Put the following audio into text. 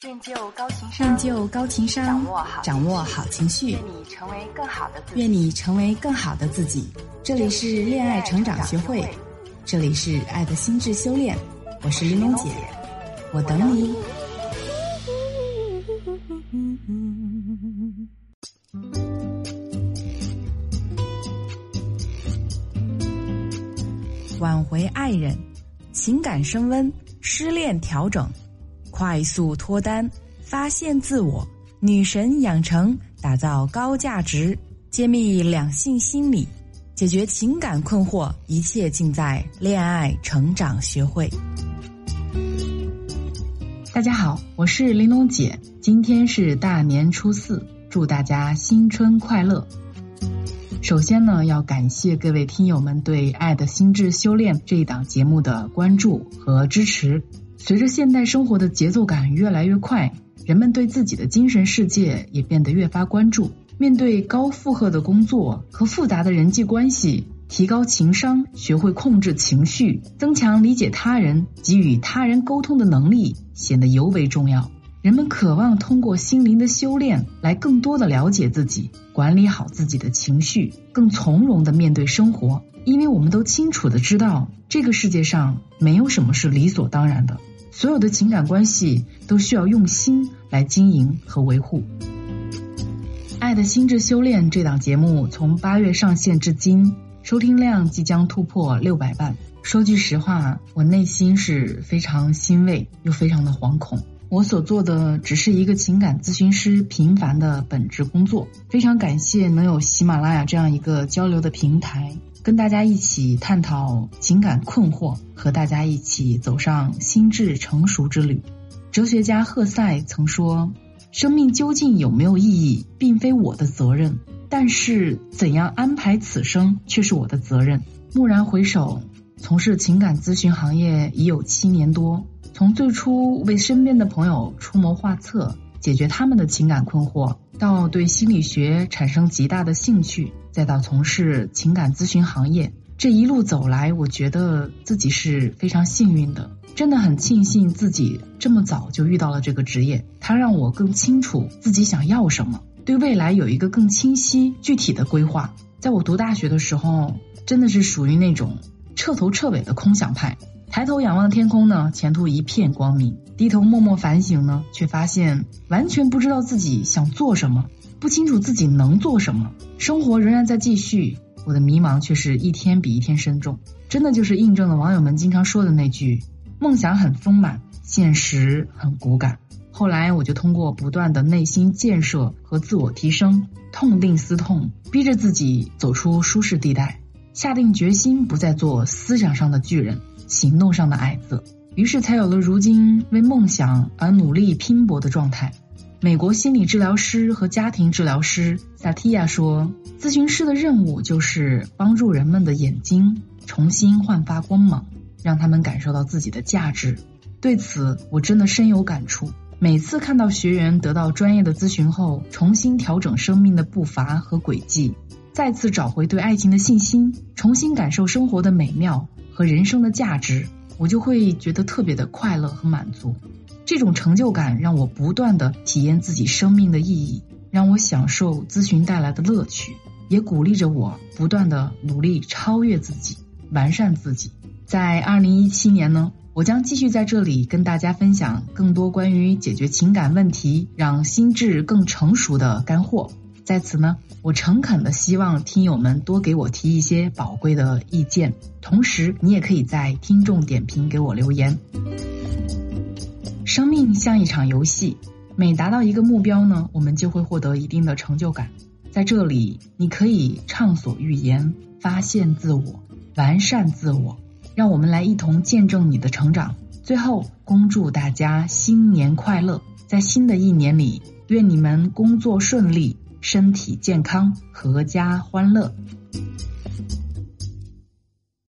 练就高情商，练就高情商，掌握好掌握好情绪，愿你成为更好的自己。愿你成为更好的自己。这里是恋爱成长学会，这里是爱的心智修炼。我是玲珑姐，我等你。挽回爱人，情感升温，失恋调整，快速脱单，发现自我，女神养成，打造高价值，揭秘两性心理，解决情感困惑，一切尽在恋爱成长学会。大家好，我是玲珑姐，今天是大年初四，祝大家新春快乐。首先呢，要感谢各位听友们对《爱的心智修炼》这一档节目的关注和支持。随着现代生活的节奏感越来越快，人们对自己的精神世界也变得越发关注。面对高负荷的工作和复杂的人际关系，提高情商，学会控制情绪，增强理解他人、给予他人沟通的能力，显得尤为重要。人们渴望通过心灵的修炼来更多的了解自己，管理好自己的情绪，更从容的面对生活。因为我们都清楚的知道，这个世界上没有什么是理所当然的，所有的情感关系都需要用心来经营和维护。《爱的心智修炼》这档节目从八月上线至今，收听量即将突破六百万。说句实话，我内心是非常欣慰，又非常的惶恐。我所做的只是一个情感咨询师平凡的本职工作，非常感谢能有喜马拉雅这样一个交流的平台，跟大家一起探讨情感困惑，和大家一起走上心智成熟之旅。哲学家赫塞曾说：“生命究竟有没有意义，并非我的责任，但是怎样安排此生却是我的责任。”蓦然回首，从事情感咨询行业已有七年多。从最初为身边的朋友出谋划策，解决他们的情感困惑，到对心理学产生极大的兴趣，再到从事情感咨询行业，这一路走来，我觉得自己是非常幸运的，真的很庆幸自己这么早就遇到了这个职业，它让我更清楚自己想要什么，对未来有一个更清晰具体的规划。在我读大学的时候，真的是属于那种彻头彻尾的空想派。抬头仰望天空呢，前途一片光明；低头默默反省呢，却发现完全不知道自己想做什么，不清楚自己能做什么。生活仍然在继续，我的迷茫却是一天比一天深重。真的就是印证了网友们经常说的那句：梦想很丰满，现实很骨感。后来我就通过不断的内心建设和自我提升，痛定思痛，逼着自己走出舒适地带，下定决心不再做思想上的巨人。行动上的矮子，于是才有了如今为梦想而努力拼搏的状态。美国心理治疗师和家庭治疗师萨提亚说：“咨询师的任务就是帮助人们的眼睛重新焕发光芒，让他们感受到自己的价值。”对此，我真的深有感触。每次看到学员得到专业的咨询后，重新调整生命的步伐和轨迹，再次找回对爱情的信心，重新感受生活的美妙。和人生的价值，我就会觉得特别的快乐和满足。这种成就感让我不断的体验自己生命的意义，让我享受咨询带来的乐趣，也鼓励着我不断的努力超越自己，完善自己。在二零一七年呢，我将继续在这里跟大家分享更多关于解决情感问题、让心智更成熟的干货。在此呢，我诚恳的希望听友们多给我提一些宝贵的意见，同时你也可以在听众点评给我留言。生命像一场游戏，每达到一个目标呢，我们就会获得一定的成就感。在这里，你可以畅所欲言，发现自我，完善自我。让我们来一同见证你的成长。最后，恭祝大家新年快乐！在新的一年里，愿你们工作顺利。身体健康，阖家欢乐。